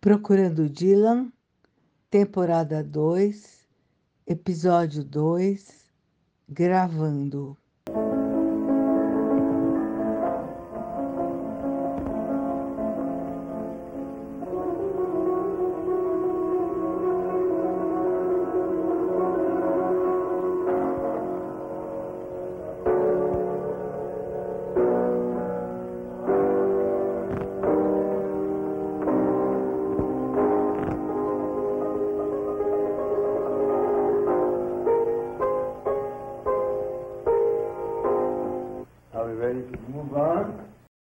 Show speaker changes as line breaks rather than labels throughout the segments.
Procurando Dylan, temporada 2, episódio 2, gravando.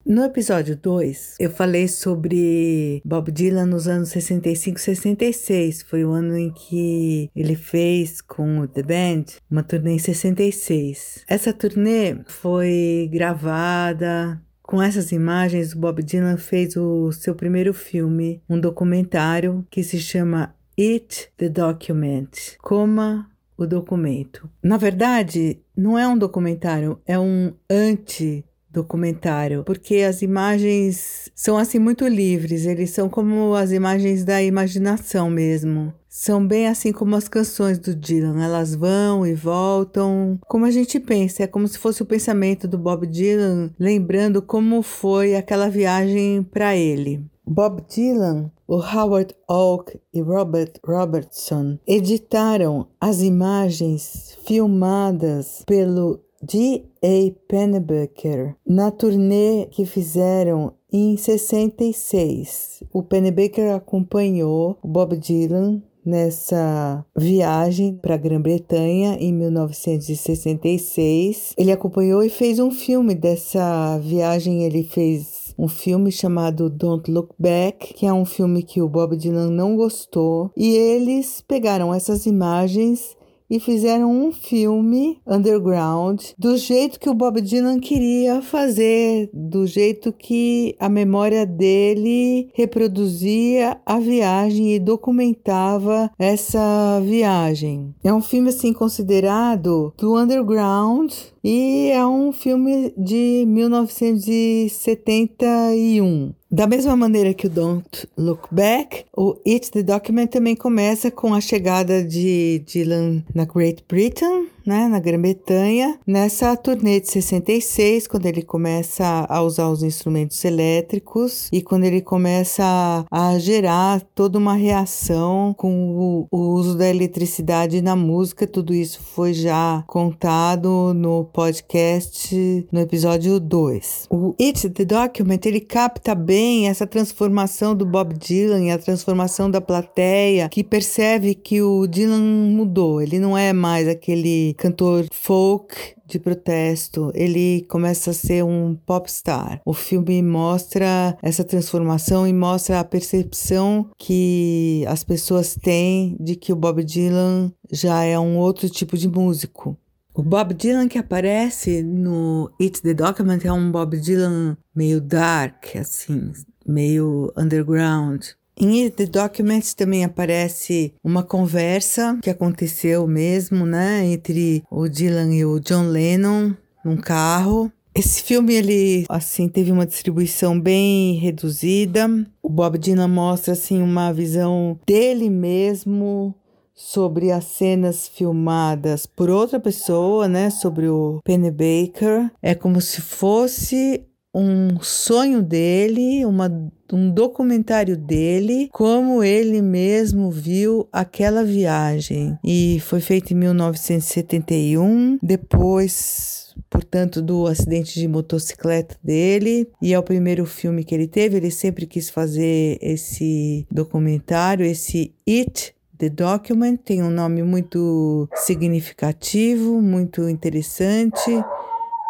No episódio 2, eu falei sobre Bob Dylan nos anos 65 e 66. Foi o ano em que ele fez com o The Band uma turnê em 66. Essa turnê foi gravada com essas imagens, o Bob Dylan fez o seu primeiro filme, um documentário que se chama It the Document. Coma o documento. Na verdade, não é um documentário, é um anti documentário, porque as imagens são assim muito livres, eles são como as imagens da imaginação mesmo. São bem assim como as canções do Dylan, elas vão e voltam, como a gente pensa, é como se fosse o pensamento do Bob Dylan, lembrando como foi aquela viagem para ele. Bob Dylan, o Howard Oak e Robert Robertson editaram as imagens filmadas pelo D.A. Pennebaker na turnê que fizeram em 66. O Pennebaker acompanhou o Bob Dylan nessa viagem para a Grã-Bretanha em 1966. Ele acompanhou e fez um filme dessa viagem. Ele fez um filme chamado Don't Look Back, que é um filme que o Bob Dylan não gostou. E eles pegaram essas imagens e fizeram um filme underground do jeito que o Bob Dylan queria fazer, do jeito que a memória dele reproduzia a viagem e documentava essa viagem. É um filme assim considerado do underground e é um filme de 1971. Da mesma maneira que o Don't Look Back, o It the Document também começa com a chegada de Dylan na Great Britain, né, na Grã-Bretanha, nessa turnê de 66, quando ele começa a usar os instrumentos elétricos e quando ele começa a, gerar toda uma reação com o, o uso da eletricidade na música. Tudo isso foi já contado no podcast no episódio 2. O It's the Document ele capta bem essa transformação do Bob Dylan e a transformação da plateia que percebe que o Dylan mudou. Ele não é mais aquele cantor folk de protesto, ele começa a ser um popstar. O filme mostra essa transformação e mostra a percepção que as pessoas têm de que o Bob Dylan já é um outro tipo de músico. O Bob Dylan que aparece no It's the Document é um Bob Dylan meio dark, assim, meio underground. Em The Documents também aparece uma conversa que aconteceu mesmo, né, entre o Dylan e o John Lennon num carro. Esse filme ele assim teve uma distribuição bem reduzida. O Bob Dylan mostra assim uma visão dele mesmo sobre as cenas filmadas por outra pessoa, né, sobre o Penny Baker. É como se fosse um sonho dele, uma, um documentário dele, como ele mesmo viu aquela viagem. E foi feito em 1971, depois portanto, do acidente de motocicleta dele, e é o primeiro filme que ele teve. Ele sempre quis fazer esse documentário, esse It. The Document tem um nome muito significativo, muito interessante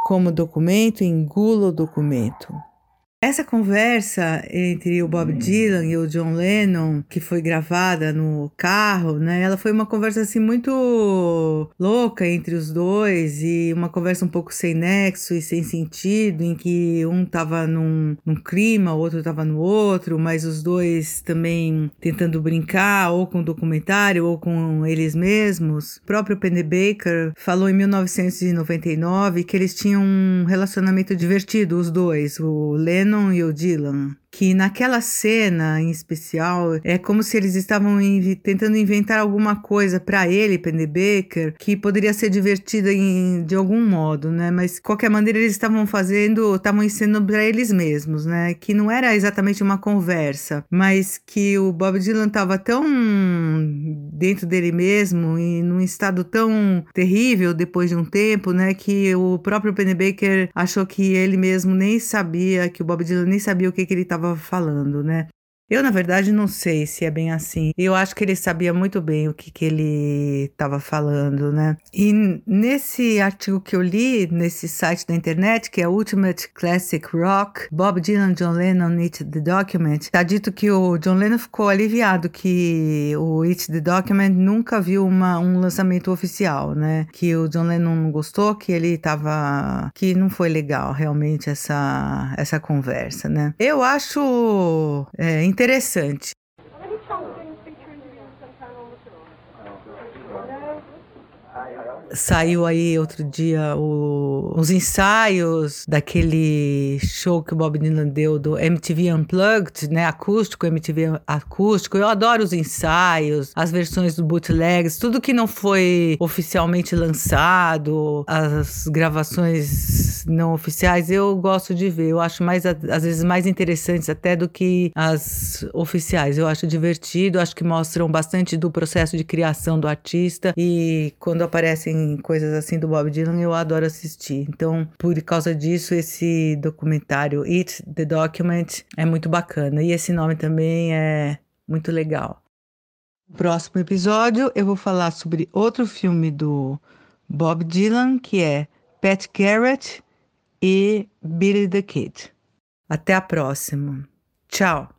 como documento, engula o documento. Essa conversa entre o Bob Dylan e o John Lennon, que foi gravada no carro, né? Ela foi uma conversa assim muito louca entre os dois e uma conversa um pouco sem nexo e sem sentido, em que um tava num, num clima, o outro tava no outro, mas os dois também tentando brincar ou com o documentário ou com eles mesmos. O próprio Penny Baker falou em 1999 que eles tinham um relacionamento divertido, os dois, o Lennon Lennon e o Dylan, que naquela cena em especial é como se eles estavam inv tentando inventar alguma coisa para ele, Pennebaker, que poderia ser divertida de algum modo, né? Mas de qualquer maneira eles estavam fazendo, estavam ensinando para eles mesmos, né? Que não era exatamente uma conversa, mas que o Bob Dylan estava tão dentro dele mesmo e num estado tão terrível depois de um tempo, né? Que o próprio Pennebaker achou que ele mesmo nem sabia, que o Bob Dylan nem sabia o que, que ele estava falando, né? Eu, na verdade, não sei se é bem assim. Eu acho que ele sabia muito bem o que, que ele estava falando, né? E nesse artigo que eu li, nesse site da internet, que é Ultimate Classic Rock, Bob Dylan, John Lennon, It the Document, tá dito que o John Lennon ficou aliviado que o It the Document nunca viu uma, um lançamento oficial, né? Que o John Lennon não gostou, que ele tava... que não foi legal realmente essa, essa conversa, né? Eu acho... É, interessante. Saiu aí outro dia o, os ensaios daquele show que o Bob Dylan deu do MTV Unplugged, né? Acústico, MTV acústico. Eu adoro os ensaios, as versões do bootlegs, tudo que não foi oficialmente lançado, as gravações não oficiais, eu gosto de ver. Eu acho mais, às vezes, mais interessantes até do que as oficiais. Eu acho divertido, acho que mostram bastante do processo de criação do artista e quando aparecem coisas assim do Bob Dylan, eu adoro assistir. Então, por causa disso, esse documentário It the Document é muito bacana. E esse nome também é muito legal. No próximo episódio, eu vou falar sobre outro filme do Bob Dylan, que é Pat Garrett e Billy the Kid. Até a próxima. Tchau!